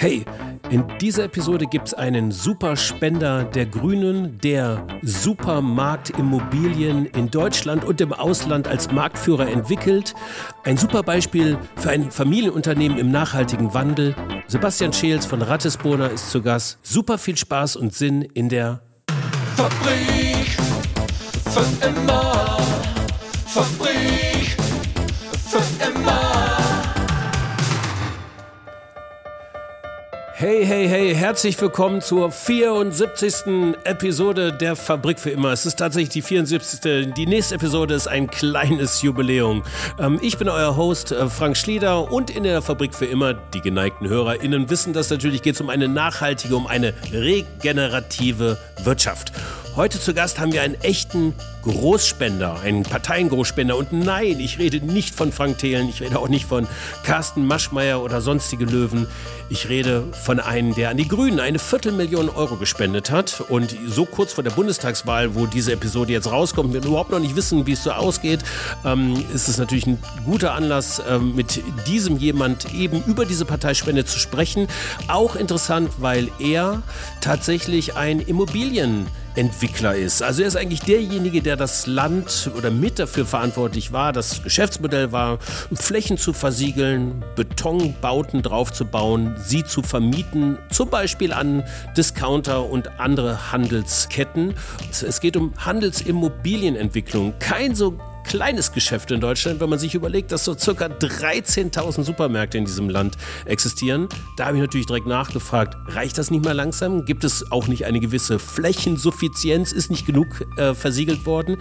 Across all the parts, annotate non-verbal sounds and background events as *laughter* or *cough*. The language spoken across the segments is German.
Hey, in dieser Episode gibt es einen Superspender der Grünen, der Supermarktimmobilien in Deutschland und im Ausland als Marktführer entwickelt. Ein super Beispiel für ein Familienunternehmen im nachhaltigen Wandel. Sebastian Scheels von Rattesbrunner ist zu Gast. Super viel Spaß und Sinn in der Fabrik für immer. Fabrik Hey, hey, hey, herzlich willkommen zur 74. Episode der Fabrik für immer. Es ist tatsächlich die 74. Die nächste Episode ist ein kleines Jubiläum. Ähm, ich bin euer Host äh, Frank Schlieder und in der Fabrik für immer, die geneigten HörerInnen wissen das natürlich, geht es um eine nachhaltige, um eine regenerative Wirtschaft. Heute zu Gast haben wir einen echten Großspender, einen Parteiengroßspender. Und nein, ich rede nicht von Frank Thelen, ich rede auch nicht von Carsten Maschmeyer oder sonstige Löwen. Ich rede von einem, der an die Grünen eine Viertelmillion Euro gespendet hat. Und so kurz vor der Bundestagswahl, wo diese Episode jetzt rauskommt, wir überhaupt noch nicht wissen, wie es so ausgeht, ähm, ist es natürlich ein guter Anlass, ähm, mit diesem jemand eben über diese Parteispende zu sprechen. Auch interessant, weil er tatsächlich ein Immobilien Entwickler ist. Also er ist eigentlich derjenige, der das Land oder mit dafür verantwortlich war. Das Geschäftsmodell war, Flächen zu versiegeln, Betonbauten draufzubauen, sie zu vermieten, zum Beispiel an Discounter und andere Handelsketten. Es geht um Handelsimmobilienentwicklung. Kein so kleines Geschäft in Deutschland, wenn man sich überlegt, dass so circa 13.000 Supermärkte in diesem Land existieren. Da habe ich natürlich direkt nachgefragt, reicht das nicht mal langsam? Gibt es auch nicht eine gewisse Flächensuffizienz? Ist nicht genug äh, versiegelt worden?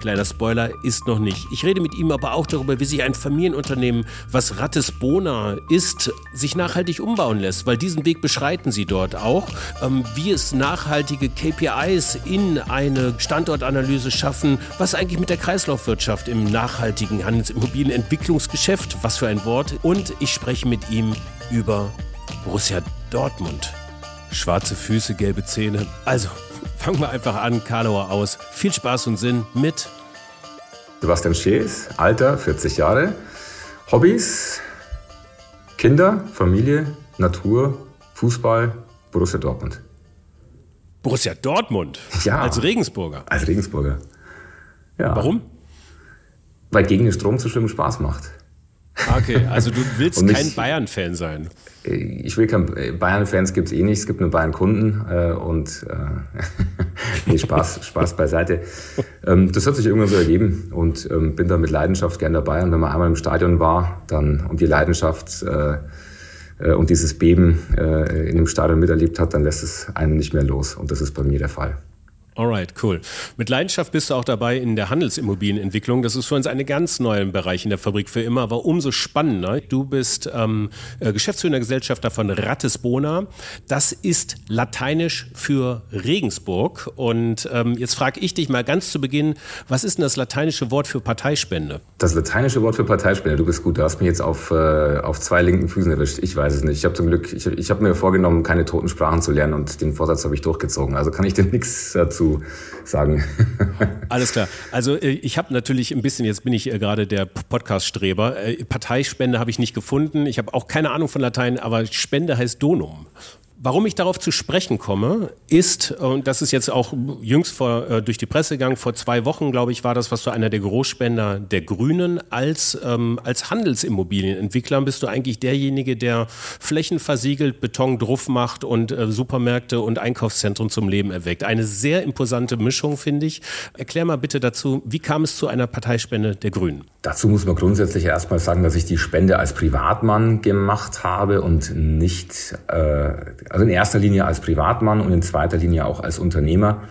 Kleiner Spoiler, ist noch nicht. Ich rede mit ihm aber auch darüber, wie sich ein Familienunternehmen, was Rattesbona ist, sich nachhaltig umbauen lässt, weil diesen Weg beschreiten sie dort auch. Ähm, wie es nachhaltige KPIs in eine Standortanalyse schaffen, was eigentlich mit der Kreislaufwirtschaft im nachhaltigen Handelsimmobilienentwicklungsgeschäft, was für ein Wort. Und ich spreche mit ihm über Borussia Dortmund. Schwarze Füße, gelbe Zähne. Also, *laughs* fangen wir einfach an, Karlauer aus. Viel Spaß und Sinn mit Sebastian Schees, Alter 40 Jahre, Hobbys, Kinder, Familie, Natur, Fußball, Borussia Dortmund. Borussia Dortmund? Ja. Als Regensburger? Als Regensburger. Ja. Warum? Weil gegen den Strom zu schwimmen Spaß macht. Okay, also du willst Und ich- kein Bayern-Fan sein. Ich will kein Bayern-Fans gibt es eh nicht, es gibt nur Bayern-Kunden äh, und äh, *laughs* nee, Spaß, Spaß beiseite. Ähm, das hat sich irgendwann so ergeben und ähm, bin da mit Leidenschaft gern dabei. Und wenn man einmal im Stadion war, dann und die Leidenschaft äh, äh, und dieses Beben äh, in dem Stadion miterlebt hat, dann lässt es einen nicht mehr los. Und das ist bei mir der Fall. Alright, cool. Mit Leidenschaft bist du auch dabei in der Handelsimmobilienentwicklung. Das ist für uns ein ganz neuer Bereich in der Fabrik für immer, aber umso spannender. Du bist ähm, äh, Geschäftsführender Gesellschafter von Rattesbona. Das ist lateinisch für Regensburg. Und ähm, jetzt frage ich dich mal ganz zu Beginn, was ist denn das lateinische Wort für Parteispende? Das lateinische Wort für Parteispende, du bist gut, du hast mich jetzt auf, äh, auf zwei linken Füßen erwischt. Ich weiß es nicht. Ich habe zum Glück, ich, ich habe mir vorgenommen, keine toten Sprachen zu lernen und den Vorsatz habe ich durchgezogen. Also kann ich dir *laughs* nichts dazu sagen. *laughs* Alles klar. Also äh, ich habe natürlich ein bisschen, jetzt bin ich äh, gerade der Podcast-Streber, äh, Parteispende habe ich nicht gefunden. Ich habe auch keine Ahnung von Latein, aber Spende heißt Donum. Warum ich darauf zu sprechen komme, ist, und das ist jetzt auch jüngst vor, äh, durch die Presse gegangen, vor zwei Wochen, glaube ich, war das, was du einer der Großspender der Grünen als, ähm, als Handelsimmobilienentwickler bist du eigentlich derjenige, der Flächen versiegelt, Beton drauf macht und äh, Supermärkte und Einkaufszentren zum Leben erweckt. Eine sehr imposante Mischung, finde ich. Erklär mal bitte dazu, wie kam es zu einer Parteispende der Grünen? Dazu muss man grundsätzlich erstmal sagen, dass ich die Spende als Privatmann gemacht habe und nicht, äh, also in erster Linie als Privatmann und in zweiter Linie auch als Unternehmer.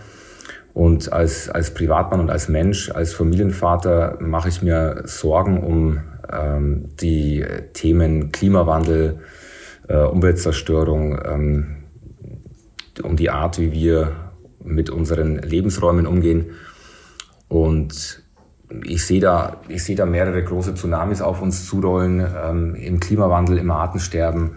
Und als, als Privatmann und als Mensch, als Familienvater mache ich mir Sorgen um ähm, die Themen Klimawandel, äh, Umweltzerstörung, ähm, um die Art, wie wir mit unseren Lebensräumen umgehen. Und ich sehe da, ich sehe da mehrere große Tsunamis auf uns zurollen, ähm, im Klimawandel, im Artensterben,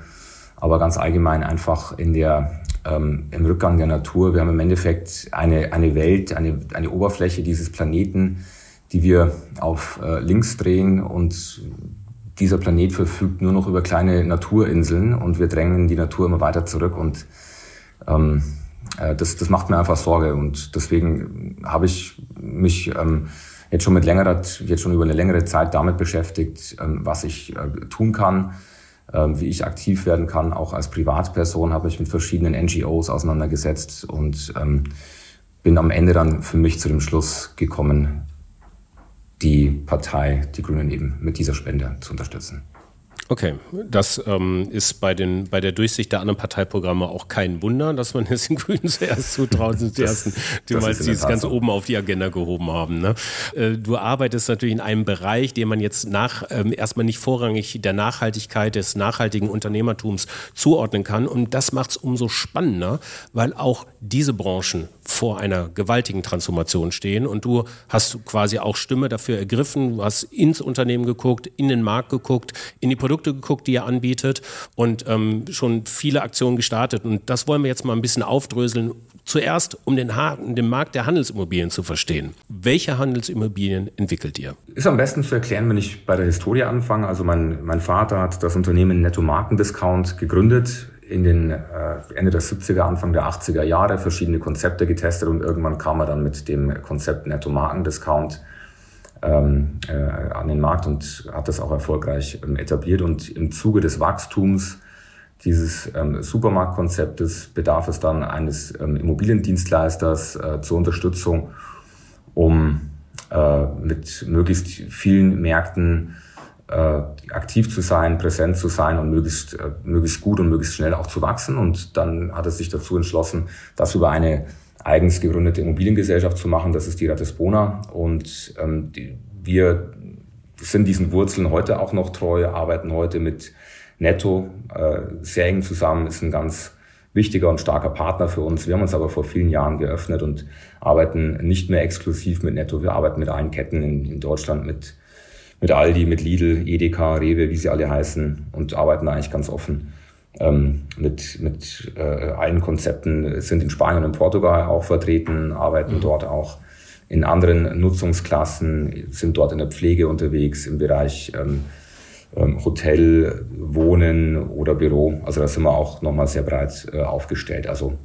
aber ganz allgemein einfach in der, ähm, im Rückgang der Natur. Wir haben im Endeffekt eine, eine Welt, eine, eine Oberfläche dieses Planeten, die wir auf äh, links drehen und dieser Planet verfügt nur noch über kleine Naturinseln und wir drängen die Natur immer weiter zurück und ähm, äh, das, das macht mir einfach Sorge und deswegen habe ich mich ähm, jetzt schon mit längerer, jetzt schon über eine längere Zeit damit beschäftigt, ähm, was ich äh, tun kann, wie ich aktiv werden kann. Auch als Privatperson habe ich mit verschiedenen NGOs auseinandergesetzt und ähm, bin am Ende dann für mich zu dem Schluss gekommen, die Partei, die Grünen eben mit dieser Spende zu unterstützen. Okay, das ähm, ist bei, den, bei der Durchsicht der anderen Parteiprogramme auch kein Wunder, dass man *laughs* es den Grünen zuerst zutraut, sind *laughs* die ersten, die mal es ganz oben auf die Agenda gehoben haben. Ne? Äh, du arbeitest natürlich in einem Bereich, den man jetzt nach ähm, erstmal nicht vorrangig der Nachhaltigkeit, des nachhaltigen Unternehmertums zuordnen kann. Und das macht es umso spannender, weil auch diese Branchen vor einer gewaltigen Transformation stehen. Und du hast quasi auch Stimme dafür ergriffen. Du hast ins Unternehmen geguckt, in den Markt geguckt, in die Produkte geguckt, die er anbietet und ähm, schon viele Aktionen gestartet. Und das wollen wir jetzt mal ein bisschen aufdröseln. Zuerst, um den, den Markt der Handelsimmobilien zu verstehen. Welche Handelsimmobilien entwickelt ihr? Ist am besten zu erklären, wenn ich bei der Historie anfange. Also mein, mein Vater hat das Unternehmen Netto Markendiscount gegründet in den äh, Ende der 70er, Anfang der 80er Jahre verschiedene Konzepte getestet und irgendwann kam er dann mit dem Konzept Netto Markendiscount ähm, äh, an den Markt und hat das auch erfolgreich ähm, etabliert. Und im Zuge des Wachstums dieses ähm, Supermarktkonzeptes bedarf es dann eines ähm, Immobiliendienstleisters äh, zur Unterstützung, um äh, mit möglichst vielen Märkten aktiv zu sein, präsent zu sein und möglichst, äh, möglichst gut und möglichst schnell auch zu wachsen. Und dann hat es sich dazu entschlossen, das über eine eigens gegründete Immobiliengesellschaft zu machen. Das ist die Ratisbona. Und ähm, die, wir sind diesen Wurzeln heute auch noch treu, arbeiten heute mit Netto äh, sehr eng zusammen, ist ein ganz wichtiger und starker Partner für uns. Wir haben uns aber vor vielen Jahren geöffnet und arbeiten nicht mehr exklusiv mit Netto. Wir arbeiten mit allen Ketten in, in Deutschland, mit, mit Aldi, mit Lidl, Edeka, Rewe, wie sie alle heißen und arbeiten eigentlich ganz offen ähm, mit, mit äh, allen Konzepten, sind in Spanien und Portugal auch vertreten, arbeiten mhm. dort auch in anderen Nutzungsklassen, sind dort in der Pflege unterwegs, im Bereich ähm, ähm, Hotel, Wohnen oder Büro. Also da sind wir auch nochmal sehr breit äh, aufgestellt. Also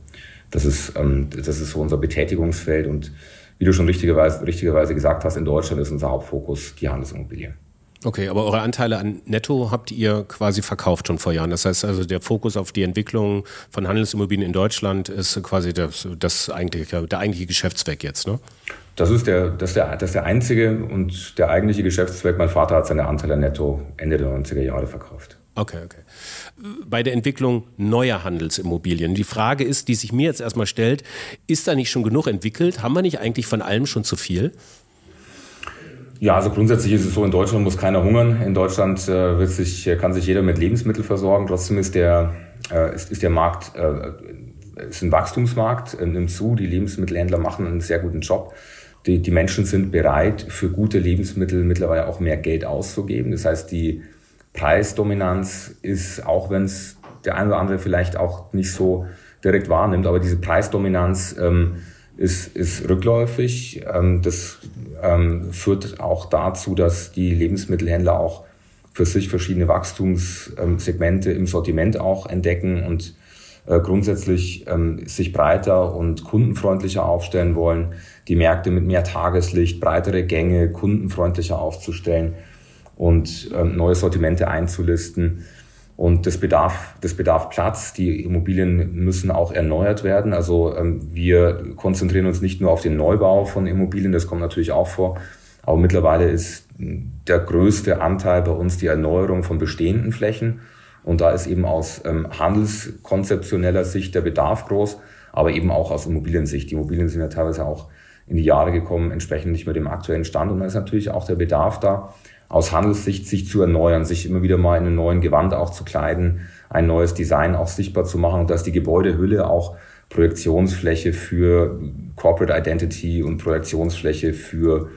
das ist, ähm, das ist so unser Betätigungsfeld und wie du schon richtigerweise, richtigerweise gesagt hast, in Deutschland ist unser Hauptfokus die Handelsimmobilie. Okay, aber eure Anteile an Netto habt ihr quasi verkauft schon vor Jahren. Das heißt also, der Fokus auf die Entwicklung von Handelsimmobilien in Deutschland ist quasi das, das eigentliche, der eigentliche Geschäftszweck jetzt, ne? Das ist, der, das, ist der, das ist der einzige und der eigentliche Geschäftszweck. Mein Vater hat seine Anteile netto Ende der 90er Jahre verkauft. Okay, okay. Bei der Entwicklung neuer Handelsimmobilien. Die Frage ist, die sich mir jetzt erstmal stellt, ist da nicht schon genug entwickelt? Haben wir nicht eigentlich von allem schon zu viel? Ja, also grundsätzlich ist es so, in Deutschland muss keiner hungern. In Deutschland äh, wird sich, kann sich jeder mit Lebensmitteln versorgen. Trotzdem ist der, äh, ist, ist der Markt, äh, ist ein Wachstumsmarkt, äh, nimmt zu. Die Lebensmittelhändler machen einen sehr guten Job. Die, die Menschen sind bereit, für gute Lebensmittel mittlerweile auch mehr Geld auszugeben. Das heißt, die Preisdominanz ist, auch wenn es der eine oder andere vielleicht auch nicht so direkt wahrnimmt, aber diese Preisdominanz ähm, ist, ist rückläufig. Ähm, das ähm, führt auch dazu, dass die Lebensmittelhändler auch für sich verschiedene Wachstumssegmente im Sortiment auch entdecken und äh, grundsätzlich ähm, sich breiter und kundenfreundlicher aufstellen wollen, die Märkte mit mehr Tageslicht, breitere Gänge, kundenfreundlicher aufzustellen und ähm, neue Sortimente einzulisten. Und das bedarf, das bedarf Platz. Die Immobilien müssen auch erneuert werden. Also ähm, wir konzentrieren uns nicht nur auf den Neubau von Immobilien, das kommt natürlich auch vor. Aber mittlerweile ist der größte Anteil bei uns die Erneuerung von bestehenden Flächen. Und da ist eben aus ähm, handelskonzeptioneller Sicht der Bedarf groß, aber eben auch aus Immobiliensicht. Die Immobilien sind ja teilweise auch in die Jahre gekommen, entsprechend nicht mehr dem aktuellen Stand. Und da ist natürlich auch der Bedarf da, aus Handelssicht sich zu erneuern, sich immer wieder mal in einen neuen Gewand auch zu kleiden, ein neues Design auch sichtbar zu machen und dass die Gebäudehülle auch Projektionsfläche für Corporate Identity und Projektionsfläche für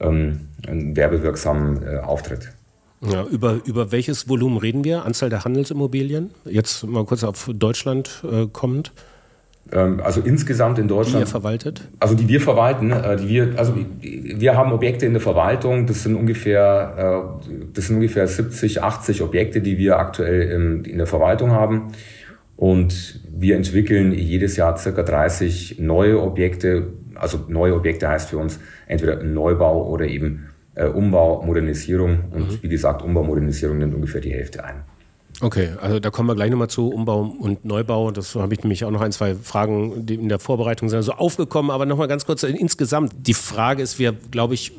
ähm, einen werbewirksamen äh, Auftritt. Ja, über, über welches Volumen reden wir? Anzahl der Handelsimmobilien? Jetzt mal kurz auf Deutschland äh, kommend. Ähm, also insgesamt in Deutschland. Die ihr verwaltet? Also die wir verwalten, äh, die wir, also wir haben Objekte in der Verwaltung, das sind ungefähr, äh, das sind ungefähr 70, 80 Objekte, die wir aktuell in der Verwaltung haben. Und wir entwickeln jedes Jahr circa 30 neue Objekte. Also neue Objekte heißt für uns entweder Neubau oder eben äh, Umbau, Modernisierung. Und mhm. wie gesagt, Umbau, Modernisierung nimmt ungefähr die Hälfte ein. Okay, also da kommen wir gleich nochmal zu Umbau und Neubau. Das habe ich nämlich auch noch ein, zwei Fragen, die in der Vorbereitung sind so aufgekommen. Aber nochmal ganz kurz insgesamt. Die Frage ist, wir, glaube ich,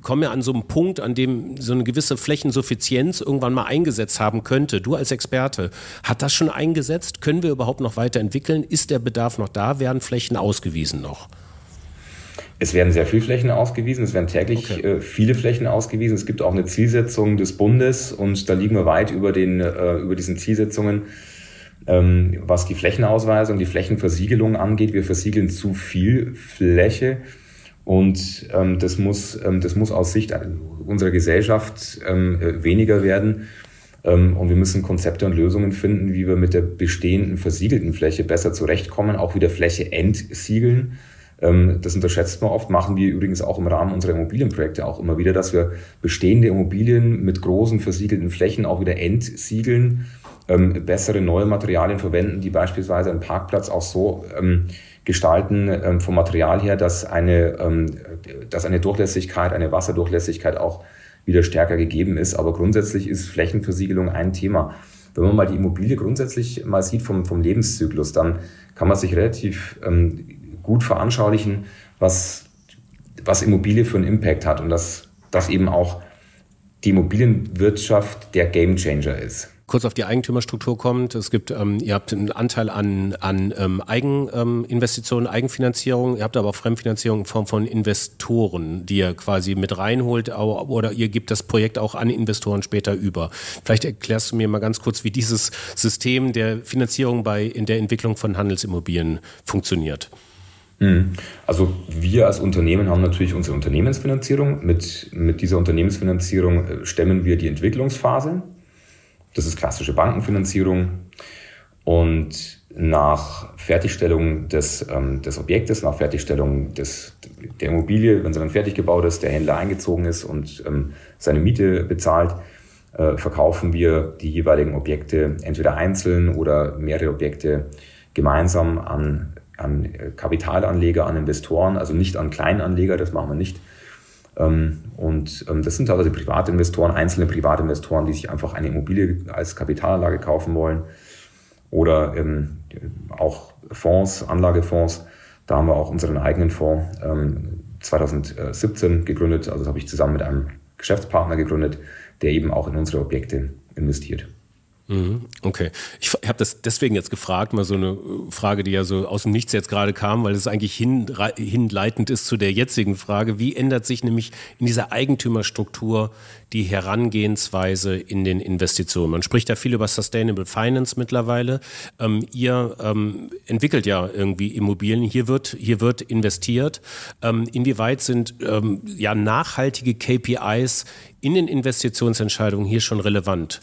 kommen ja an so einen Punkt, an dem so eine gewisse Flächensuffizienz irgendwann mal eingesetzt haben könnte. Du als Experte, hat das schon eingesetzt? Können wir überhaupt noch weiterentwickeln? Ist der Bedarf noch da? Werden Flächen ausgewiesen noch? Es werden sehr viele Flächen ausgewiesen, es werden täglich okay. äh, viele Flächen ausgewiesen. Es gibt auch eine Zielsetzung des Bundes und da liegen wir weit über, den, äh, über diesen Zielsetzungen, ähm, was die Flächenausweisung, die Flächenversiegelung angeht. Wir versiegeln zu viel Fläche und ähm, das, muss, ähm, das muss aus Sicht unserer Gesellschaft weniger werden. Und wir müssen Konzepte und Lösungen finden, wie wir mit der bestehenden versiegelten Fläche besser zurechtkommen, auch wieder Fläche entsiegeln das unterschätzt man oft, machen wir übrigens auch im Rahmen unserer Immobilienprojekte auch immer wieder, dass wir bestehende Immobilien mit großen versiegelten Flächen auch wieder entsiegeln, ähm, bessere neue Materialien verwenden, die beispielsweise einen Parkplatz auch so ähm, gestalten vom Material her, dass eine, dass eine Durchlässigkeit, eine Wasserdurchlässigkeit auch wieder stärker gegeben ist. Aber grundsätzlich ist Flächenversiegelung ein Thema. Wenn man mal die Immobilie grundsätzlich mal sieht vom, vom Lebenszyklus, dann kann man sich relativ ähm, gut veranschaulichen, was, was Immobilie für einen Impact hat und dass das eben auch die Immobilienwirtschaft der Gamechanger ist kurz auf die Eigentümerstruktur kommt. Es gibt, ähm, ihr habt einen Anteil an, an ähm, Eigeninvestitionen, ähm, Eigenfinanzierung. Ihr habt aber auch Fremdfinanzierung in Form von Investoren, die ihr quasi mit reinholt oder ihr gebt das Projekt auch an Investoren später über. Vielleicht erklärst du mir mal ganz kurz, wie dieses System der Finanzierung bei in der Entwicklung von Handelsimmobilien funktioniert. Mhm. Also wir als Unternehmen haben natürlich unsere Unternehmensfinanzierung. Mit, mit dieser Unternehmensfinanzierung äh, stemmen wir die Entwicklungsphase. Das ist klassische Bankenfinanzierung. Und nach Fertigstellung des, ähm, des Objektes, nach Fertigstellung des, der Immobilie, wenn sie dann fertig gebaut ist, der Händler eingezogen ist und ähm, seine Miete bezahlt, äh, verkaufen wir die jeweiligen Objekte entweder einzeln oder mehrere Objekte gemeinsam an an äh, Kapitalanleger, an Investoren, also nicht an Kleinanleger, das machen wir nicht. Ähm, und ähm, das sind teilweise Privatinvestoren, einzelne Privatinvestoren, die sich einfach eine Immobilie als Kapitalanlage kaufen wollen. Oder ähm, auch Fonds, Anlagefonds. Da haben wir auch unseren eigenen Fonds 2017 gegründet. Also das habe ich zusammen mit einem Geschäftspartner gegründet, der eben auch in unsere Objekte investiert. Mhm. Okay. Ich habe das deswegen jetzt gefragt, mal so eine Frage, die ja so aus dem Nichts jetzt gerade kam, weil es eigentlich hin, hinleitend ist zu der jetzigen Frage. Wie ändert sich nämlich in dieser Eigentümerstruktur die Herangehensweise in den Investitionen? Man spricht ja viel über Sustainable Finance mittlerweile. Ähm, ihr ähm, entwickelt ja irgendwie Immobilien. Hier wird, hier wird investiert. Ähm, inwieweit sind ähm, ja nachhaltige KPIs in den Investitionsentscheidungen hier schon relevant?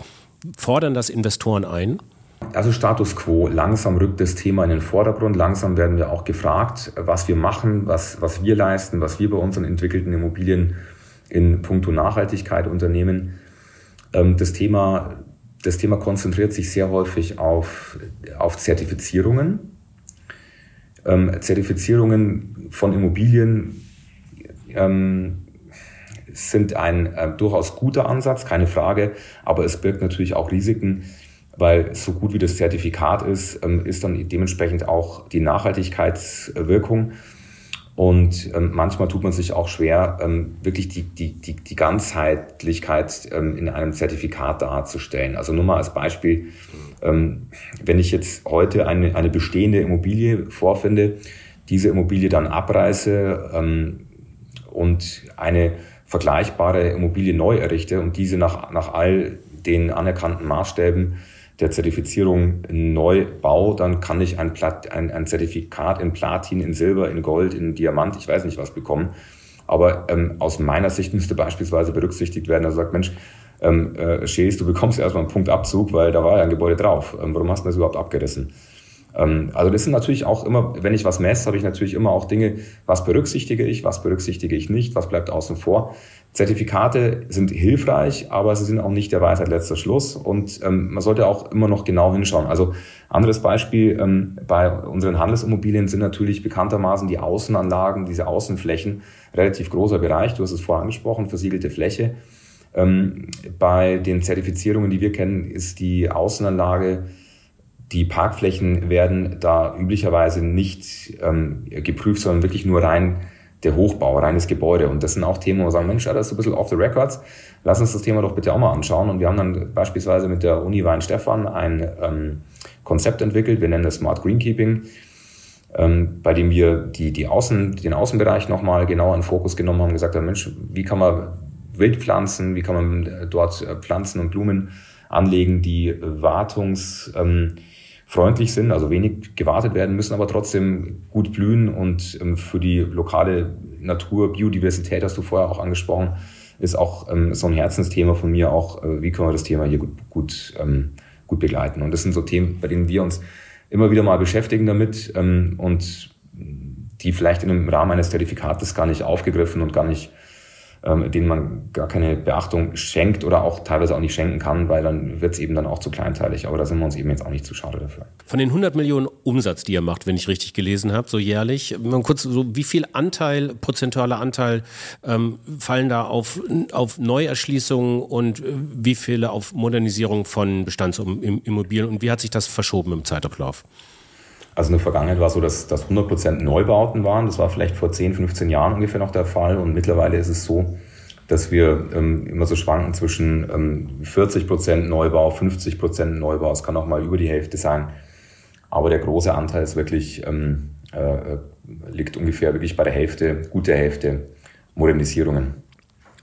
Fordern das Investoren ein? Also Status quo. Langsam rückt das Thema in den Vordergrund. Langsam werden wir auch gefragt, was wir machen, was, was wir leisten, was wir bei unseren entwickelten Immobilien in puncto Nachhaltigkeit unternehmen. Ähm, das Thema, das Thema konzentriert sich sehr häufig auf, auf Zertifizierungen. Ähm, Zertifizierungen von Immobilien ähm, sind ein äh, durchaus guter Ansatz, keine Frage, aber es birgt natürlich auch Risiken, weil so gut wie das Zertifikat ist, ähm, ist dann dementsprechend auch die Nachhaltigkeitswirkung. Und ähm, manchmal tut man sich auch schwer, ähm, wirklich die, die, die, die Ganzheitlichkeit ähm, in einem Zertifikat darzustellen. Also nur mal als Beispiel, ähm, wenn ich jetzt heute eine, eine bestehende Immobilie vorfinde, diese Immobilie dann abreiße ähm, und eine vergleichbare Immobilie neu errichte und diese nach, nach all den anerkannten Maßstäben der Zertifizierung neu baue, dann kann ich ein, Plat, ein, ein Zertifikat in Platin, in Silber, in Gold, in Diamant, ich weiß nicht was bekommen. Aber ähm, aus meiner Sicht müsste beispielsweise berücksichtigt werden, dass er sagt, Mensch, ähm, äh, Schäs, du bekommst erstmal einen Punkt Abzug, weil da war ja ein Gebäude drauf. Ähm, warum hast du das überhaupt abgerissen? Ähm, also das sind natürlich auch immer, wenn ich was messe, habe ich natürlich immer auch Dinge, was berücksichtige ich, was berücksichtige ich nicht, was bleibt außen vor. Zertifikate sind hilfreich, aber sie sind auch nicht der Weisheit letzter Schluss und ähm, man sollte auch immer noch genau hinschauen. Also anderes Beispiel ähm, bei unseren Handelsimmobilien sind natürlich bekanntermaßen die Außenanlagen, diese Außenflächen, relativ großer Bereich, du hast es vorher angesprochen, versiegelte Fläche. Ähm, bei den Zertifizierungen, die wir kennen, ist die Außenanlage die Parkflächen werden da üblicherweise nicht ähm, geprüft, sondern wirklich nur rein der Hochbau, reines Gebäude. Und das sind auch Themen, wo wir sagen, Mensch, das ist ein bisschen off the records. Lass uns das Thema doch bitte auch mal anschauen. Und wir haben dann beispielsweise mit der Uni Weinstefan ein ähm, Konzept entwickelt. Wir nennen das Smart Greenkeeping, ähm, bei dem wir die, die Außen, den Außenbereich nochmal genauer in Fokus genommen haben gesagt haben, Mensch, wie kann man Wildpflanzen, wie kann man dort äh, Pflanzen und Blumen anlegen, die wartungs, ähm, freundlich sind, also wenig gewartet werden müssen, aber trotzdem gut blühen und ähm, für die lokale Natur, Biodiversität hast du vorher auch angesprochen, ist auch ähm, so ein Herzensthema von mir auch, äh, wie können wir das Thema hier gut, gut, ähm, gut begleiten. Und das sind so Themen, bei denen wir uns immer wieder mal beschäftigen damit ähm, und die vielleicht in einem Rahmen eines Zertifikates gar nicht aufgegriffen und gar nicht ähm, denen man gar keine Beachtung schenkt oder auch teilweise auch nicht schenken kann, weil dann wird es eben dann auch zu kleinteilig. Aber da sind wir uns eben jetzt auch nicht zu schade dafür. Von den 100 Millionen Umsatz, die ihr macht, wenn ich richtig gelesen habe, so jährlich, mal kurz so, wie viel Anteil, prozentualer Anteil ähm, fallen da auf, auf Neuerschließungen und äh, wie viele auf Modernisierung von Bestandsimmobilien und wie hat sich das verschoben im Zeitablauf? Also in der Vergangenheit war es so, dass das 100% Neubauten waren. Das war vielleicht vor 10, 15 Jahren ungefähr noch der Fall. Und mittlerweile ist es so, dass wir ähm, immer so schwanken zwischen ähm, 40% Neubau, 50% Neubau. Es kann auch mal über die Hälfte sein. Aber der große Anteil ist wirklich, ähm, äh, liegt ungefähr wirklich bei der Hälfte, gute Hälfte Modernisierungen.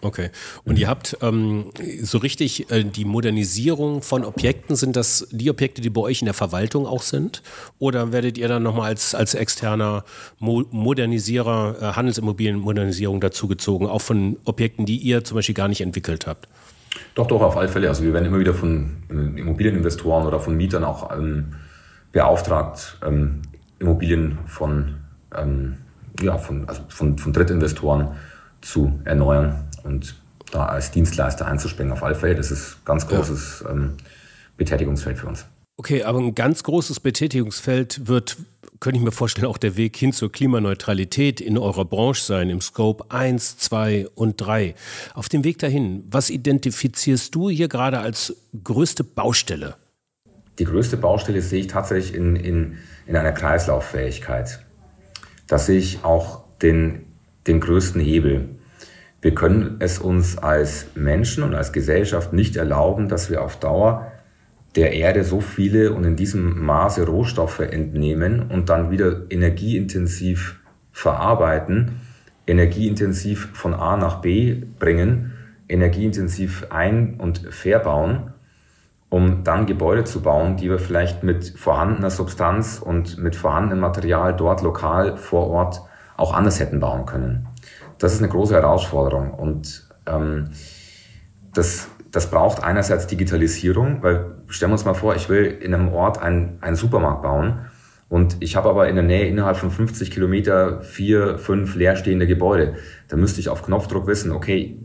Okay. Und mhm. ihr habt ähm, so richtig äh, die Modernisierung von Objekten, sind das die Objekte, die bei euch in der Verwaltung auch sind? Oder werdet ihr dann nochmal als, als externer Mo Modernisierer, äh, Handelsimmobilienmodernisierung dazugezogen, auch von Objekten, die ihr zum Beispiel gar nicht entwickelt habt? Doch, doch, auf alle Fälle. Also wir werden immer wieder von äh, Immobilieninvestoren oder von Mietern auch ähm, beauftragt, ähm, Immobilien von, ähm, ja, von, also von, von Drittinvestoren zu erneuern und da als Dienstleister einzuspringen auf alle Fälle. Das ist ganz großes ja. ähm, Betätigungsfeld für uns. Okay, aber ein ganz großes Betätigungsfeld wird, könnte ich mir vorstellen, auch der Weg hin zur Klimaneutralität in eurer Branche sein, im Scope 1, 2 und 3. Auf dem Weg dahin, was identifizierst du hier gerade als größte Baustelle? Die größte Baustelle sehe ich tatsächlich in, in, in einer Kreislauffähigkeit. Da sehe ich auch den, den größten Hebel. Wir können es uns als Menschen und als Gesellschaft nicht erlauben, dass wir auf Dauer der Erde so viele und in diesem Maße Rohstoffe entnehmen und dann wieder energieintensiv verarbeiten, energieintensiv von A nach B bringen, energieintensiv ein- und verbauen, um dann Gebäude zu bauen, die wir vielleicht mit vorhandener Substanz und mit vorhandenem Material dort lokal vor Ort auch anders hätten bauen können das ist eine große Herausforderung. Und ähm, das, das braucht einerseits Digitalisierung, weil stellen wir uns mal vor, ich will in einem Ort einen, einen Supermarkt bauen und ich habe aber in der Nähe innerhalb von 50 Kilometer vier, fünf leerstehende Gebäude. Da müsste ich auf Knopfdruck wissen, okay,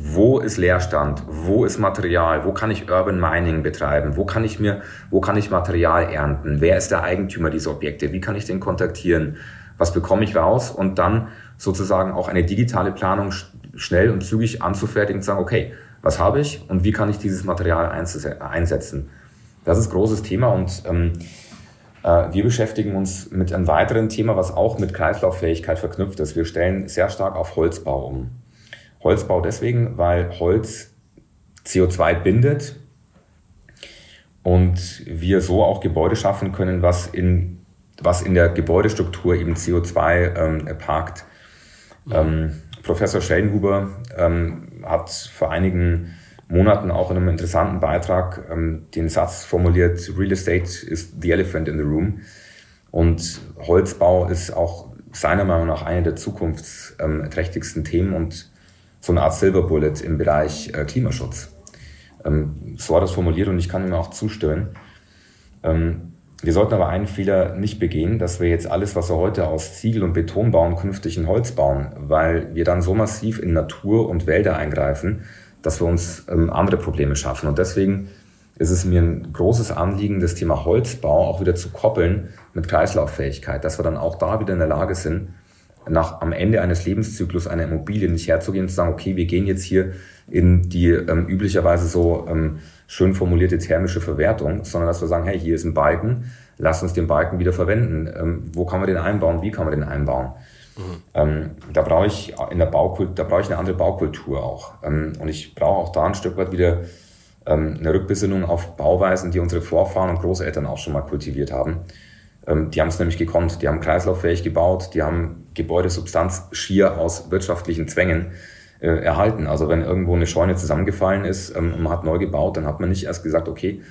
wo ist Leerstand? Wo ist Material? Wo kann ich Urban Mining betreiben? Wo kann ich mir, wo kann ich Material ernten? Wer ist der Eigentümer dieser Objekte? Wie kann ich den kontaktieren? Was bekomme ich raus? Und dann sozusagen auch eine digitale Planung schnell und zügig anzufertigen und sagen, okay, was habe ich und wie kann ich dieses Material einsetzen? Das ist ein großes Thema und ähm, äh, wir beschäftigen uns mit einem weiteren Thema, was auch mit Kreislauffähigkeit verknüpft ist. Wir stellen sehr stark auf Holzbau um. Holzbau deswegen, weil Holz CO2 bindet und wir so auch Gebäude schaffen können, was in, was in der Gebäudestruktur eben CO2 ähm, parkt. Ähm, Professor Schellenhuber ähm, hat vor einigen Monaten auch in einem interessanten Beitrag ähm, den Satz formuliert, Real Estate is the elephant in the room. Und Holzbau ist auch seiner Meinung nach eine der zukunftsträchtigsten Themen und so eine Art Silver Bullet im Bereich äh, Klimaschutz. Ähm, so hat er es formuliert und ich kann ihm auch zustimmen. Ähm, wir sollten aber einen Fehler nicht begehen, dass wir jetzt alles, was wir heute aus Ziegel und Beton bauen, künftig in Holz bauen, weil wir dann so massiv in Natur und Wälder eingreifen, dass wir uns ähm, andere Probleme schaffen. Und deswegen ist es mir ein großes Anliegen, das Thema Holzbau auch wieder zu koppeln mit Kreislauffähigkeit, dass wir dann auch da wieder in der Lage sind, nach am Ende eines Lebenszyklus einer Immobilie nicht herzugehen und zu sagen, okay, wir gehen jetzt hier in die ähm, üblicherweise so ähm, schön formulierte thermische Verwertung, sondern dass wir sagen, hey, hier ist ein Balken, lass uns den Balken wieder verwenden. Ähm, wo kann man den einbauen? Wie kann man den einbauen? Mhm. Ähm, da brauche ich in der Baukultur, da brauche ich eine andere Baukultur auch. Ähm, und ich brauche auch da ein Stück weit wieder ähm, eine Rückbesinnung auf Bauweisen, die unsere Vorfahren und Großeltern auch schon mal kultiviert haben. Die haben es nämlich gekonnt. Die haben kreislauffähig gebaut, die haben Gebäudesubstanz schier aus wirtschaftlichen Zwängen äh, erhalten. Also wenn irgendwo eine Scheune zusammengefallen ist ähm, und man hat neu gebaut, dann hat man nicht erst gesagt, okay,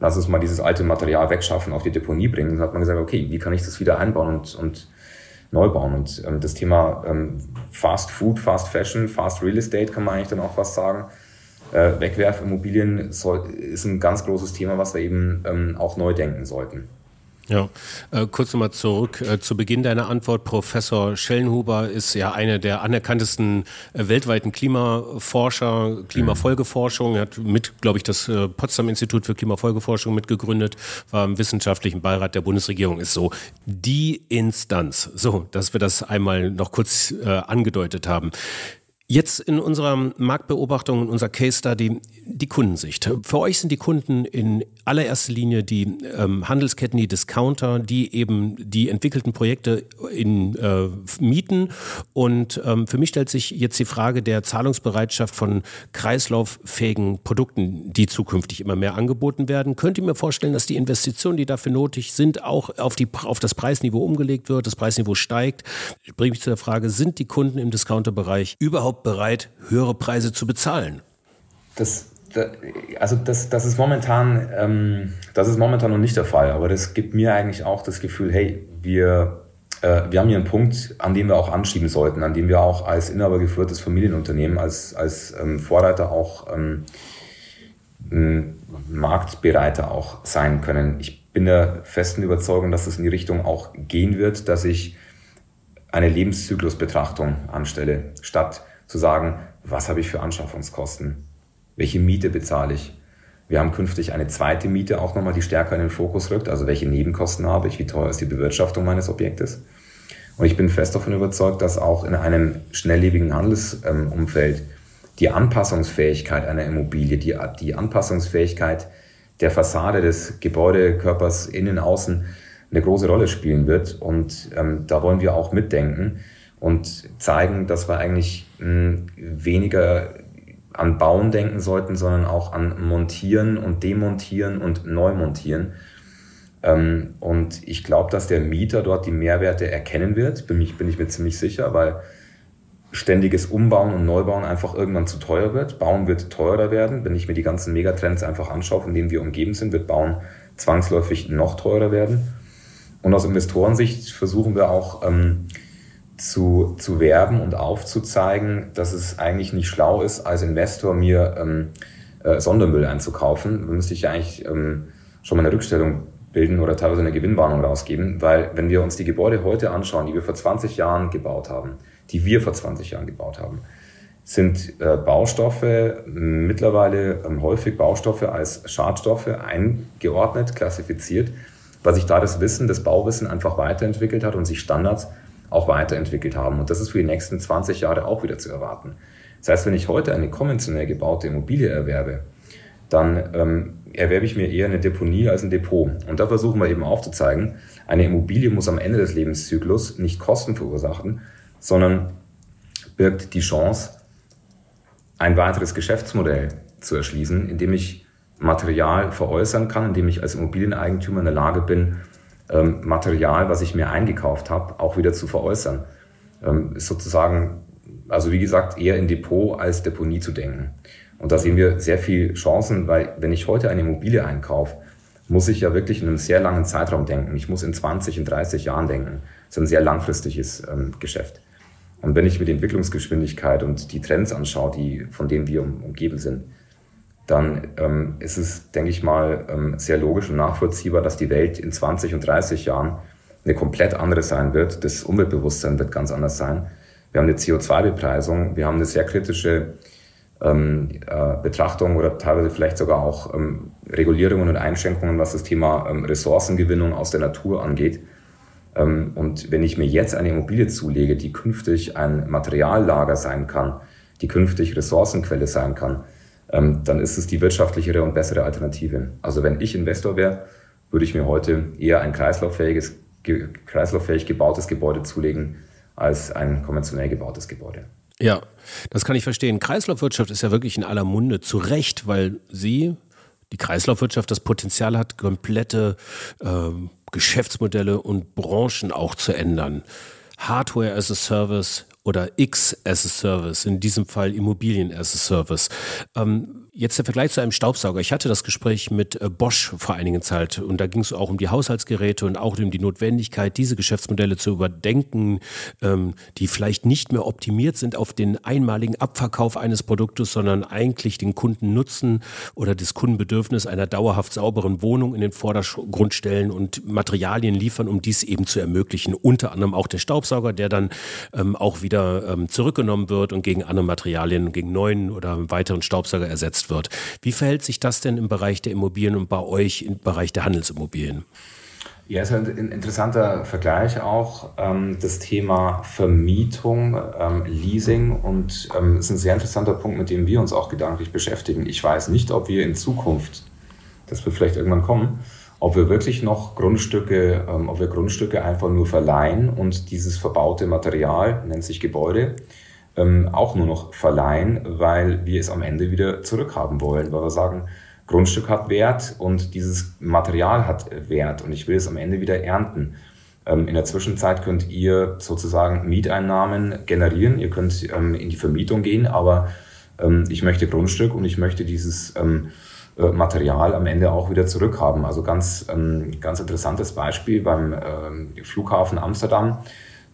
lass uns mal dieses alte Material wegschaffen, auf die Deponie bringen. Dann hat man gesagt, okay, wie kann ich das wieder einbauen und, und neu bauen? Und ähm, das Thema ähm, Fast Food, Fast Fashion, Fast Real Estate kann man eigentlich dann auch fast sagen. Äh, Wegwerfimmobilien soll, ist ein ganz großes Thema, was wir eben ähm, auch neu denken sollten. Ja, äh, kurz nochmal zurück äh, zu Beginn deiner Antwort. Professor Schellenhuber ist ja einer der anerkanntesten äh, weltweiten Klimaforscher, Klimafolgeforschung. Er hat mit, glaube ich, das äh, Potsdam Institut für Klimafolgeforschung mitgegründet, war im wissenschaftlichen Beirat der Bundesregierung, ist so die Instanz. So, dass wir das einmal noch kurz äh, angedeutet haben. Jetzt in unserer Marktbeobachtung, in unserer Case Study, die Kundensicht. Für euch sind die Kunden in allererster Linie die ähm, Handelsketten, die Discounter, die eben die entwickelten Projekte in äh, mieten. Und ähm, für mich stellt sich jetzt die Frage der Zahlungsbereitschaft von kreislauffähigen Produkten, die zukünftig immer mehr angeboten werden. Könnt ihr mir vorstellen, dass die Investitionen, die dafür nötig sind, auch auf, die, auf das Preisniveau umgelegt wird, das Preisniveau steigt? Ich bringe mich zu der Frage, sind die Kunden im Discounterbereich überhaupt überhaupt bereit, höhere Preise zu bezahlen? Das, also das, das ist momentan, ähm, das ist momentan noch nicht der Fall, aber das gibt mir eigentlich auch das Gefühl, hey, wir, äh, wir haben hier einen Punkt, an dem wir auch anschieben sollten, an dem wir auch als inhabergeführtes Familienunternehmen, als, als ähm, Vorreiter auch ähm, Marktbereiter auch sein können. Ich bin der festen Überzeugung, dass es in die Richtung auch gehen wird, dass ich eine Lebenszyklusbetrachtung anstelle, statt zu sagen, was habe ich für Anschaffungskosten? Welche Miete bezahle ich? Wir haben künftig eine zweite Miete auch nochmal, die stärker in den Fokus rückt. Also welche Nebenkosten habe ich? Wie teuer ist die Bewirtschaftung meines Objektes? Und ich bin fest davon überzeugt, dass auch in einem schnelllebigen Handelsumfeld die Anpassungsfähigkeit einer Immobilie, die, die Anpassungsfähigkeit der Fassade des Gebäudekörpers innen, außen eine große Rolle spielen wird. Und ähm, da wollen wir auch mitdenken und zeigen, dass wir eigentlich hm, weniger an Bauen denken sollten, sondern auch an Montieren und Demontieren und Neumontieren. Ähm, und ich glaube, dass der Mieter dort die Mehrwerte erkennen wird, bin ich, bin ich mir ziemlich sicher, weil ständiges Umbauen und Neubauen einfach irgendwann zu teuer wird. Bauen wird teurer werden. Wenn ich mir die ganzen Megatrends einfach anschaue, von denen wir umgeben sind, wird Bauen zwangsläufig noch teurer werden. Und aus Investorensicht versuchen wir auch, ähm, zu, zu werben und aufzuzeigen, dass es eigentlich nicht schlau ist, als Investor mir ähm, äh, Sondermüll einzukaufen. Da müsste ich ja eigentlich ähm, schon mal eine Rückstellung bilden oder teilweise eine Gewinnwarnung rausgeben, weil wenn wir uns die Gebäude heute anschauen, die wir vor 20 Jahren gebaut haben, die wir vor 20 Jahren gebaut haben, sind äh, Baustoffe mittlerweile ähm, häufig Baustoffe als Schadstoffe eingeordnet, klassifiziert, weil sich da das Wissen, das Bauwissen einfach weiterentwickelt hat und sich Standards auch weiterentwickelt haben. Und das ist für die nächsten 20 Jahre auch wieder zu erwarten. Das heißt, wenn ich heute eine konventionell gebaute Immobilie erwerbe, dann ähm, erwerbe ich mir eher eine Deponie als ein Depot. Und da versuchen wir eben aufzuzeigen, eine Immobilie muss am Ende des Lebenszyklus nicht Kosten verursachen, sondern birgt die Chance, ein weiteres Geschäftsmodell zu erschließen, indem ich Material veräußern kann, indem ich als Immobilieneigentümer in der Lage bin, ähm, Material, was ich mir eingekauft habe, auch wieder zu veräußern. Ähm, ist sozusagen, also wie gesagt, eher in Depot als Deponie zu denken. Und da sehen wir sehr viel Chancen, weil wenn ich heute eine Immobilie einkaufe, muss ich ja wirklich in einem sehr langen Zeitraum denken. Ich muss in 20, in 30 Jahren denken. Das ist ein sehr langfristiges ähm, Geschäft. Und wenn ich mir die Entwicklungsgeschwindigkeit und die Trends anschaue, die, von denen wir um, umgeben sind, dann ähm, ist es, denke ich mal, ähm, sehr logisch und nachvollziehbar, dass die Welt in 20 und 30 Jahren eine komplett andere sein wird. Das Umweltbewusstsein wird ganz anders sein. Wir haben eine CO2-Bepreisung, wir haben eine sehr kritische ähm, äh, Betrachtung oder teilweise vielleicht sogar auch ähm, Regulierungen und Einschränkungen, was das Thema ähm, Ressourcengewinnung aus der Natur angeht. Ähm, und wenn ich mir jetzt eine Immobilie zulege, die künftig ein Materiallager sein kann, die künftig Ressourcenquelle sein kann, dann ist es die wirtschaftlichere und bessere Alternative. Also wenn ich Investor wäre, würde ich mir heute eher ein kreislauffähiges, kreislauffähig gebautes Gebäude zulegen als ein konventionell gebautes Gebäude. Ja, das kann ich verstehen. Kreislaufwirtschaft ist ja wirklich in aller Munde, zu Recht, weil sie, die Kreislaufwirtschaft, das Potenzial hat, komplette ähm, Geschäftsmodelle und Branchen auch zu ändern. Hardware as a Service oder X as a Service, in diesem Fall Immobilien as a Service. Ähm, Jetzt der Vergleich zu einem Staubsauger. Ich hatte das Gespräch mit äh, Bosch vor einigen Zeit und da ging es auch um die Haushaltsgeräte und auch um die Notwendigkeit, diese Geschäftsmodelle zu überdenken, ähm, die vielleicht nicht mehr optimiert sind auf den einmaligen Abverkauf eines Produktes, sondern eigentlich den Kundennutzen oder das Kundenbedürfnis einer dauerhaft sauberen Wohnung in den Vordergrund stellen und Materialien liefern, um dies eben zu ermöglichen. Unter anderem auch der Staubsauger, der dann ähm, auch wieder ähm, zurückgenommen wird und gegen andere Materialien, gegen neuen oder weiteren Staubsauger ersetzt wird. Wie verhält sich das denn im Bereich der Immobilien und bei euch im Bereich der Handelsimmobilien? Ja, ist ein interessanter Vergleich auch. Ähm, das Thema Vermietung, ähm, Leasing und ähm, ist ein sehr interessanter Punkt, mit dem wir uns auch gedanklich beschäftigen. Ich weiß nicht, ob wir in Zukunft, das wird vielleicht irgendwann kommen, ob wir wirklich noch Grundstücke, ob wir Grundstücke einfach nur verleihen und dieses verbaute Material, nennt sich Gebäude, ähm, auch nur noch verleihen, weil wir es am Ende wieder zurückhaben wollen, weil wir sagen, Grundstück hat Wert und dieses Material hat Wert und ich will es am Ende wieder ernten. Ähm, in der Zwischenzeit könnt ihr sozusagen Mieteinnahmen generieren, ihr könnt ähm, in die Vermietung gehen, aber ähm, ich möchte Grundstück und ich möchte dieses ähm, äh, Material am Ende auch wieder zurückhaben. Also ganz, ähm, ganz interessantes Beispiel beim Flughafen Amsterdam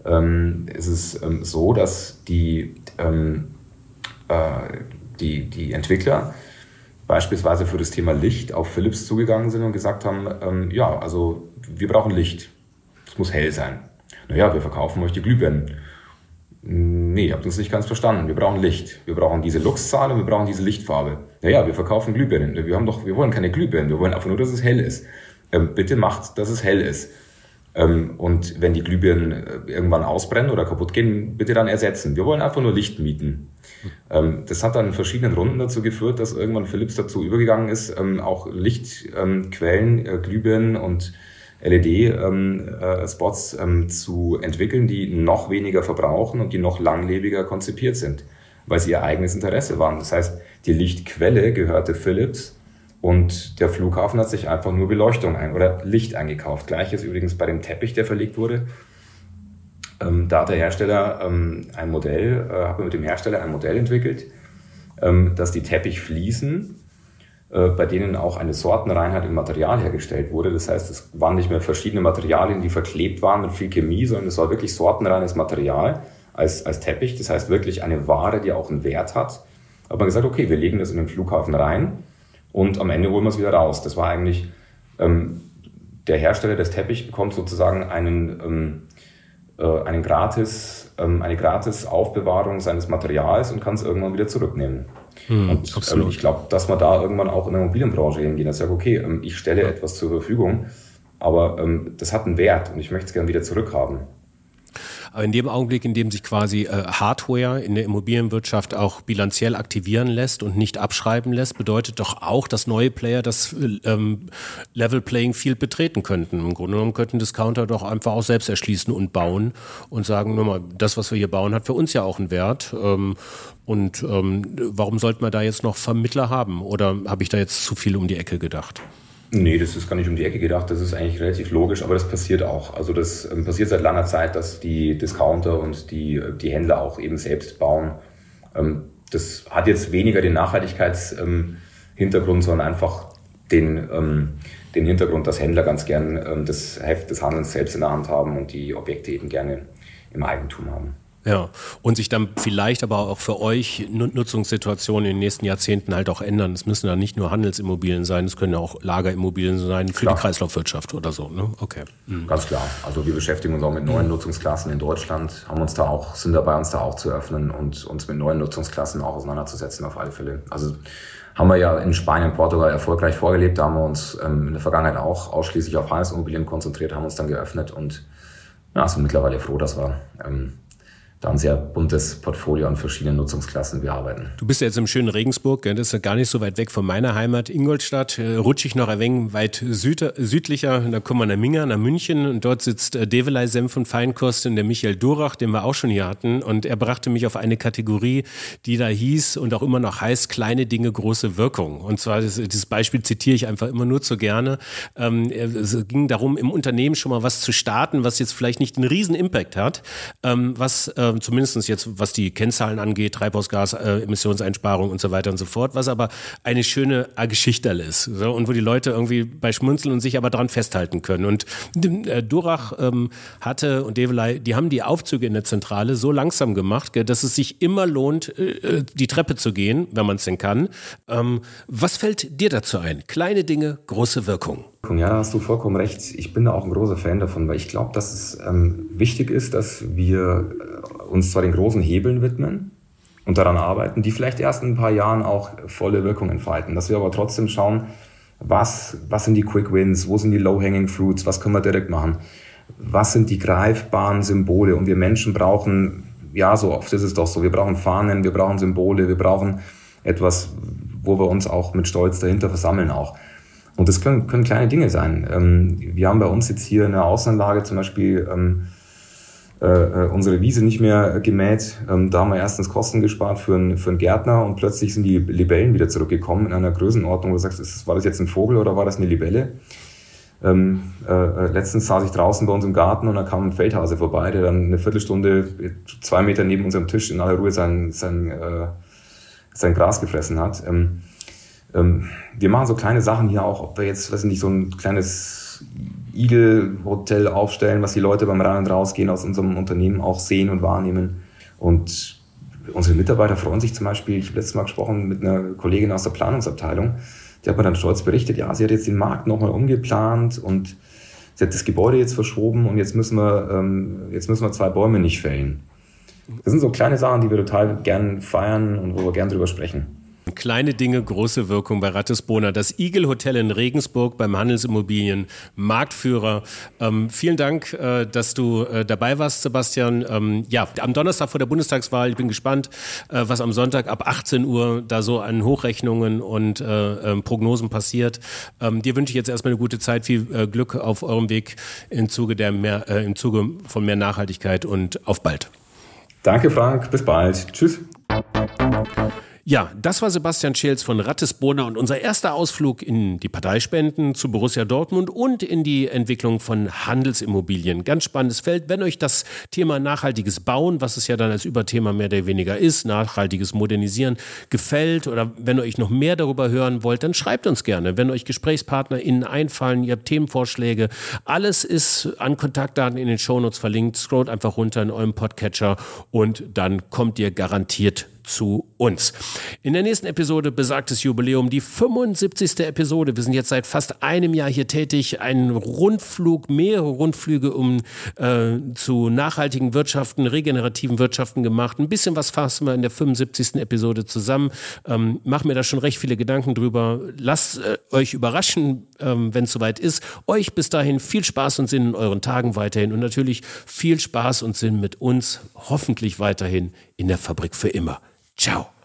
ähm, ist es ähm, so, dass die, ähm, äh, die, die Entwickler beispielsweise für das Thema Licht auf Philips zugegangen sind und gesagt haben, ähm, ja, also wir brauchen Licht. Es muss hell sein. Naja, wir verkaufen euch die Glühbirnen. Nee, ihr habt uns nicht ganz verstanden. Wir brauchen Licht. Wir brauchen diese Luxzahl und wir brauchen diese Lichtfarbe. Naja, wir verkaufen Glühbirnen. Wir, haben doch, wir wollen keine Glühbirnen. Wir wollen einfach nur, dass es hell ist. Ähm, bitte macht, dass es hell ist. Ähm, und wenn die Glühbirnen äh, irgendwann ausbrennen oder kaputt gehen, bitte dann ersetzen. Wir wollen einfach nur Licht mieten. Ähm, das hat dann in verschiedenen Runden dazu geführt, dass irgendwann Philips dazu übergegangen ist, ähm, auch Lichtquellen, äh, Glühbirnen und LED-Spots zu entwickeln, die noch weniger verbrauchen und die noch langlebiger konzipiert sind, weil sie ihr eigenes Interesse waren. Das heißt, die Lichtquelle gehörte Philips und der Flughafen hat sich einfach nur Beleuchtung ein oder Licht eingekauft. Gleiches übrigens bei dem Teppich, der verlegt wurde. Ähm, da hat der Hersteller ähm, ein Modell, äh, hat mit dem Hersteller ein Modell entwickelt, ähm, dass die Teppichfliesen, äh, bei denen auch eine Sortenreinheit im Material hergestellt wurde. Das heißt, es waren nicht mehr verschiedene Materialien, die verklebt waren mit viel Chemie, sondern es war wirklich sortenreines Material als, als Teppich. Das heißt wirklich eine Ware, die auch einen Wert hat. Aber man gesagt, okay, wir legen das in den Flughafen rein und am Ende holen wir es wieder raus. Das war eigentlich, ähm, der Hersteller des Teppichs bekommt sozusagen einen, ähm, äh, einen gratis, ähm, eine gratis Aufbewahrung seines Materials und kann es irgendwann wieder zurücknehmen. Hm, und ähm, ich glaube, dass man da irgendwann auch in der Immobilienbranche hingehen, dass sagt, okay, ähm, ich stelle etwas zur Verfügung, aber ähm, das hat einen Wert und ich möchte es gerne wieder zurückhaben. Aber in dem Augenblick, in dem sich quasi äh, Hardware in der Immobilienwirtschaft auch bilanziell aktivieren lässt und nicht abschreiben lässt, bedeutet doch auch, dass neue Player das ähm, Level Playing Field betreten könnten. Im Grunde genommen könnten Discounter doch einfach auch selbst erschließen und bauen und sagen, nur mal, das, was wir hier bauen, hat für uns ja auch einen Wert. Ähm, und ähm, warum sollte man da jetzt noch Vermittler haben? Oder habe ich da jetzt zu viel um die Ecke gedacht? Nee, das ist gar nicht um die Ecke gedacht, das ist eigentlich relativ logisch, aber das passiert auch. Also das ähm, passiert seit langer Zeit, dass die Discounter und die, die Händler auch eben selbst bauen. Ähm, das hat jetzt weniger den Nachhaltigkeitshintergrund, sondern einfach den, den Hintergrund, dass Händler ganz gern das Heft des Handelns selbst in der Hand haben und die Objekte eben gerne im Eigentum haben. Ja, und sich dann vielleicht aber auch für euch Nutzungssituationen in den nächsten Jahrzehnten halt auch ändern. Es müssen dann nicht nur Handelsimmobilien sein, es können ja auch Lagerimmobilien sein für klar. die Kreislaufwirtschaft oder so. Ne? Okay. Mhm. Ganz klar. Also wir beschäftigen uns auch mit neuen Nutzungsklassen in Deutschland, haben uns da auch, sind dabei, uns da auch zu öffnen und uns mit neuen Nutzungsklassen auch auseinanderzusetzen auf alle Fälle. Also haben wir ja in Spanien, Portugal erfolgreich vorgelebt, da haben wir uns ähm, in der Vergangenheit auch ausschließlich auf Handelsimmobilien konzentriert, haben uns dann geöffnet und ja, sind mittlerweile froh, dass wir ähm, da ein sehr buntes Portfolio an verschiedenen Nutzungsklassen bearbeiten. Du bist ja jetzt im schönen Regensburg, das ist ja gar nicht so weit weg von meiner Heimat Ingolstadt. Äh, rutsche ich noch ein wenig weit süd, südlicher, da kommen wir nach Minga, nach München und dort sitzt äh, Develei Senf und Feinkost in der Michael Durach, den wir auch schon hier hatten und er brachte mich auf eine Kategorie, die da hieß und auch immer noch heißt, kleine Dinge, große Wirkung. Und zwar, dieses Beispiel zitiere ich einfach immer nur zu gerne. Ähm, es ging darum, im Unternehmen schon mal was zu starten, was jetzt vielleicht nicht einen riesen Impact hat, ähm, was äh, zumindest jetzt was die Kennzahlen angeht, Treibhausgas, äh, und so weiter und so fort, was aber eine schöne Geschichte ist so, und wo die Leute irgendwie bei schmunzeln und sich aber dran festhalten können. Und äh, Durach ähm, hatte und Develei, die haben die Aufzüge in der Zentrale so langsam gemacht, gell, dass es sich immer lohnt, äh, äh die Treppe zu gehen, wenn man es denn kann. Ähm, was fällt dir dazu ein? Kleine Dinge, große Wirkung. Ja, da hast du vollkommen recht. Ich bin da auch ein großer Fan davon, weil ich glaube, dass es ähm, wichtig ist, dass wir äh, uns zwar den großen Hebeln widmen und daran arbeiten, die vielleicht erst in ein paar Jahren auch volle Wirkung entfalten, dass wir aber trotzdem schauen, was, was sind die Quick Wins, wo sind die Low-Hanging Fruits, was können wir direkt machen, was sind die greifbaren Symbole und wir Menschen brauchen, ja, so oft ist es doch so, wir brauchen Fahnen, wir brauchen Symbole, wir brauchen etwas, wo wir uns auch mit Stolz dahinter versammeln auch. Und das können, können kleine Dinge sein. Ähm, wir haben bei uns jetzt hier in der Außenanlage zum Beispiel ähm, äh, äh, unsere Wiese nicht mehr gemäht. Ähm, da haben wir erstens Kosten gespart für einen, für einen Gärtner und plötzlich sind die Libellen wieder zurückgekommen in einer Größenordnung, wo du sagst, ist, war das jetzt ein Vogel oder war das eine Libelle? Ähm, äh, äh, letztens saß ich draußen bei uns im Garten und da kam ein Feldhase vorbei, der dann eine Viertelstunde, zwei Meter neben unserem Tisch in aller Ruhe sein, sein, äh, sein Gras gefressen hat. Ähm, wir machen so kleine Sachen hier auch, ob wir jetzt, weiß ich nicht, so ein kleines Igel-Hotel aufstellen, was die Leute beim Rein- und Rausgehen aus unserem Unternehmen auch sehen und wahrnehmen. Und unsere Mitarbeiter freuen sich zum Beispiel, ich habe letztes Mal gesprochen mit einer Kollegin aus der Planungsabteilung, die hat mir dann stolz berichtet, ja, sie hat jetzt den Markt nochmal umgeplant und sie hat das Gebäude jetzt verschoben und jetzt müssen wir, ähm, jetzt müssen wir zwei Bäume nicht fällen. Das sind so kleine Sachen, die wir total gern feiern und wo wir gern drüber sprechen. Kleine Dinge, große Wirkung bei Rattesbrunner. Das Eagle Hotel in Regensburg beim Handelsimmobilien, Marktführer. Ähm, vielen Dank, äh, dass du äh, dabei warst, Sebastian. Ähm, ja, am Donnerstag vor der Bundestagswahl, ich bin gespannt, äh, was am Sonntag ab 18 Uhr da so an Hochrechnungen und äh, ähm, Prognosen passiert. Ähm, dir wünsche ich jetzt erstmal eine gute Zeit, viel äh, Glück auf eurem Weg im Zuge, der mehr, äh, im Zuge von mehr Nachhaltigkeit und auf bald. Danke, Frank. Bis bald. Tschüss. Ja, das war Sebastian Schels von Rattesbrunner und unser erster Ausflug in die Parteispenden zu Borussia Dortmund und in die Entwicklung von Handelsimmobilien. Ganz spannendes Feld. Wenn euch das Thema nachhaltiges Bauen, was es ja dann als Überthema mehr oder weniger ist, nachhaltiges Modernisieren, gefällt oder wenn ihr euch noch mehr darüber hören wollt, dann schreibt uns gerne. Wenn euch GesprächspartnerInnen einfallen, ihr habt Themenvorschläge, alles ist an Kontaktdaten in den Shownotes verlinkt. Scrollt einfach runter in eurem Podcatcher und dann kommt ihr garantiert zu uns. In der nächsten Episode besagtes Jubiläum, die 75. Episode. Wir sind jetzt seit fast einem Jahr hier tätig. Einen Rundflug, mehrere Rundflüge um äh, zu nachhaltigen Wirtschaften, regenerativen Wirtschaften gemacht. Ein bisschen was fassen wir in der 75. Episode zusammen. Ähm, machen mir da schon recht viele Gedanken drüber. Lasst äh, euch überraschen, ähm, wenn es soweit ist. Euch bis dahin viel Spaß und Sinn in euren Tagen weiterhin und natürlich viel Spaß und Sinn mit uns, hoffentlich weiterhin in der Fabrik für immer. Ciao.